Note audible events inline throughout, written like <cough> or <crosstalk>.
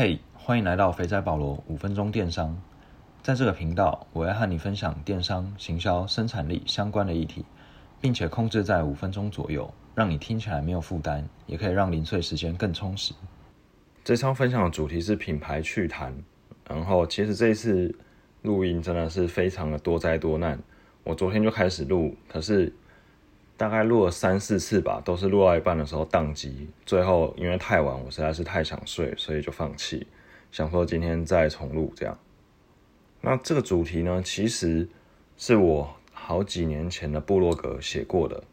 嘿，欢迎来到肥仔保罗五分钟电商。在这个频道，我要和你分享电商、行销、生产力相关的议题，并且控制在五分钟左右，让你听起来没有负担，也可以让零碎时间更充实。这次分享的主题是品牌趣谈。然后，其实这一次录音真的是非常的多灾多难。我昨天就开始录，可是大概录了三四次吧，都是录到一半的时候宕机。最后因为太晚，我实在是太想睡，所以就放弃，想说今天再重录这样。那这个主题呢，其实是我好几年前的部落格写过的。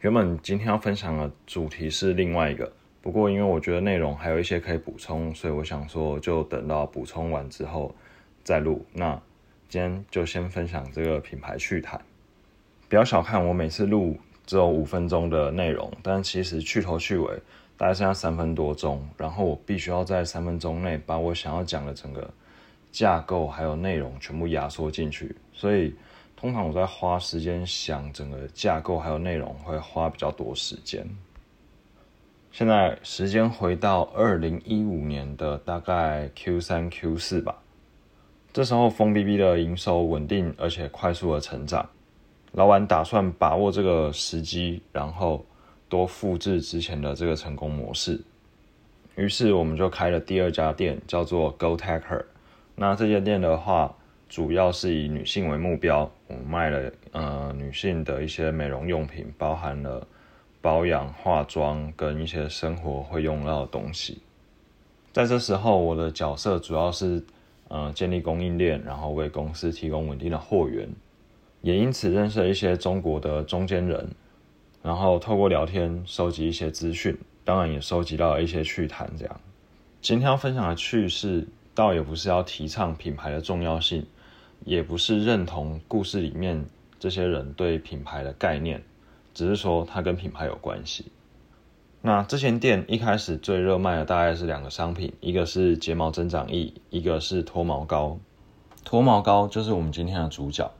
原本今天要分享的主题是另外一个。不过，因为我觉得内容还有一些可以补充，所以我想说，就等到补充完之后再录。那今天就先分享这个品牌趣谈。不要小看我每次录只有五分钟的内容，但其实去头去尾大概剩下三分多钟，然后我必须要在三分钟内把我想要讲的整个架构还有内容全部压缩进去。所以，通常我在花时间想整个架构还有内容，会花比较多时间。现在时间回到二零一五年的大概 Q 三 Q 四吧，这时候风 B B 的营收稳定而且快速的成长，老板打算把握这个时机，然后多复制之前的这个成功模式，于是我们就开了第二家店，叫做 Go Taker。那这间店的话，主要是以女性为目标，我们卖了呃女性的一些美容用品，包含了。保养、化妆跟一些生活会用到的东西，在这时候，我的角色主要是，呃，建立供应链，然后为公司提供稳定的货源，也因此认识了一些中国的中间人，然后透过聊天收集一些资讯，当然也收集到一些趣谈。这样，今天要分享的趣事，倒也不是要提倡品牌的重要性，也不是认同故事里面这些人对品牌的概念。只是说它跟品牌有关系。那这间店一开始最热卖的大概是两个商品，一个是睫毛增长液，一个是脱毛膏。脱毛膏就是我们今天的主角。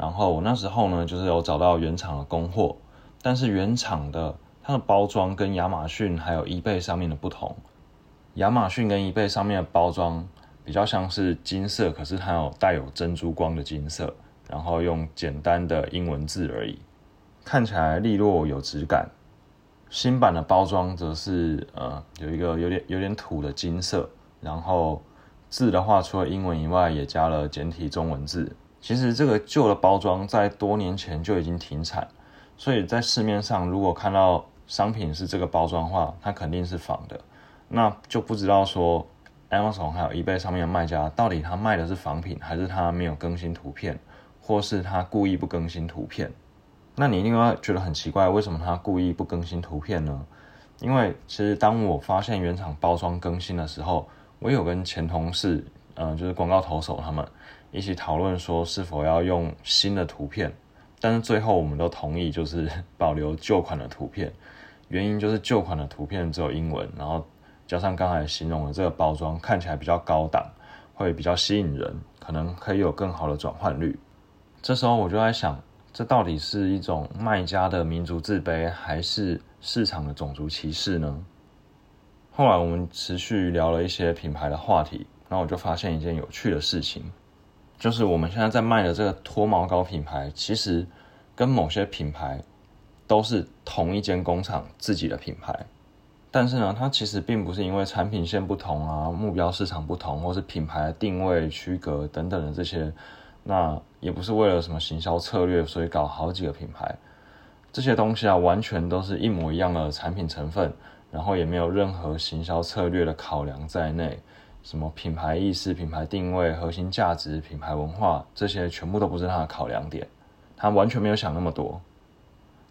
然后我那时候呢，就是有找到原厂的供货，但是原厂的它的包装跟亚马逊还有 eBay 上面的不同。亚马逊跟 eBay 上面的包装比较像是金色，可是它有带有珍珠光的金色，然后用简单的英文字而已。看起来利落有质感，新版的包装则是呃有一个有点有点土的金色，然后字的话除了英文以外也加了简体中文字。其实这个旧的包装在多年前就已经停产，所以在市面上如果看到商品是这个包装的话，它肯定是仿的，那就不知道说 Amazon 还有 eBay 上面的卖家到底他卖的是仿品，还是他没有更新图片，或是他故意不更新图片。那你一定会觉得很奇怪，为什么他故意不更新图片呢？因为其实当我发现原厂包装更新的时候，我有跟前同事，嗯，就是广告投手他们一起讨论说是否要用新的图片，但是最后我们都同意就是 <laughs> 保留旧款的图片，原因就是旧款的图片只有英文，然后加上刚才形容的这个包装看起来比较高档，会比较吸引人，可能可以有更好的转换率。这时候我就在想。这到底是一种卖家的民族自卑，还是市场的种族歧视呢？后来我们持续聊了一些品牌的话题，那我就发现一件有趣的事情，就是我们现在在卖的这个脱毛膏品牌，其实跟某些品牌都是同一间工厂自己的品牌，但是呢，它其实并不是因为产品线不同啊、目标市场不同，或是品牌的定位区隔等等的这些。那也不是为了什么行销策略，所以搞好几个品牌，这些东西啊，完全都是一模一样的产品成分，然后也没有任何行销策略的考量在内，什么品牌意识、品牌定位、核心价值、品牌文化，这些全部都不是他的考量点，他完全没有想那么多，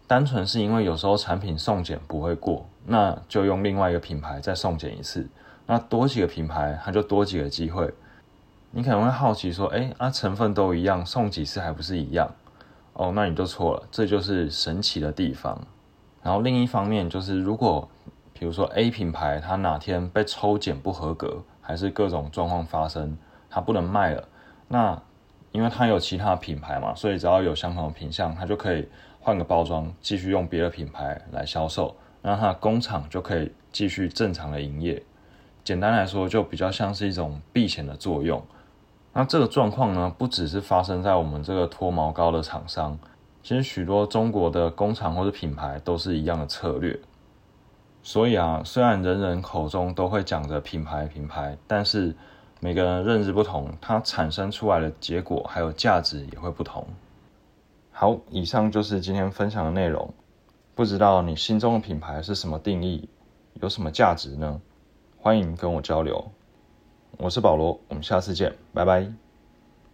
单纯是因为有时候产品送检不会过，那就用另外一个品牌再送检一次，那多几个品牌，它就多几个机会。你可能会好奇说，哎，啊，成分都一样，送几次还不是一样？哦，那你就错了，这就是神奇的地方。然后另一方面就是，如果比如说 A 品牌它哪天被抽检不合格，还是各种状况发生，它不能卖了，那因为它有其他品牌嘛，所以只要有相同的品相，它就可以换个包装，继续用别的品牌来销售，那它的工厂就可以继续正常的营业。简单来说，就比较像是一种避险的作用。那这个状况呢，不只是发生在我们这个脱毛膏的厂商，其实许多中国的工厂或者品牌都是一样的策略。所以啊，虽然人人口中都会讲着品牌品牌，但是每个人认知不同，它产生出来的结果还有价值也会不同。好，以上就是今天分享的内容。不知道你心中的品牌是什么定义，有什么价值呢？欢迎跟我交流。我是保罗，我们下次见，拜拜。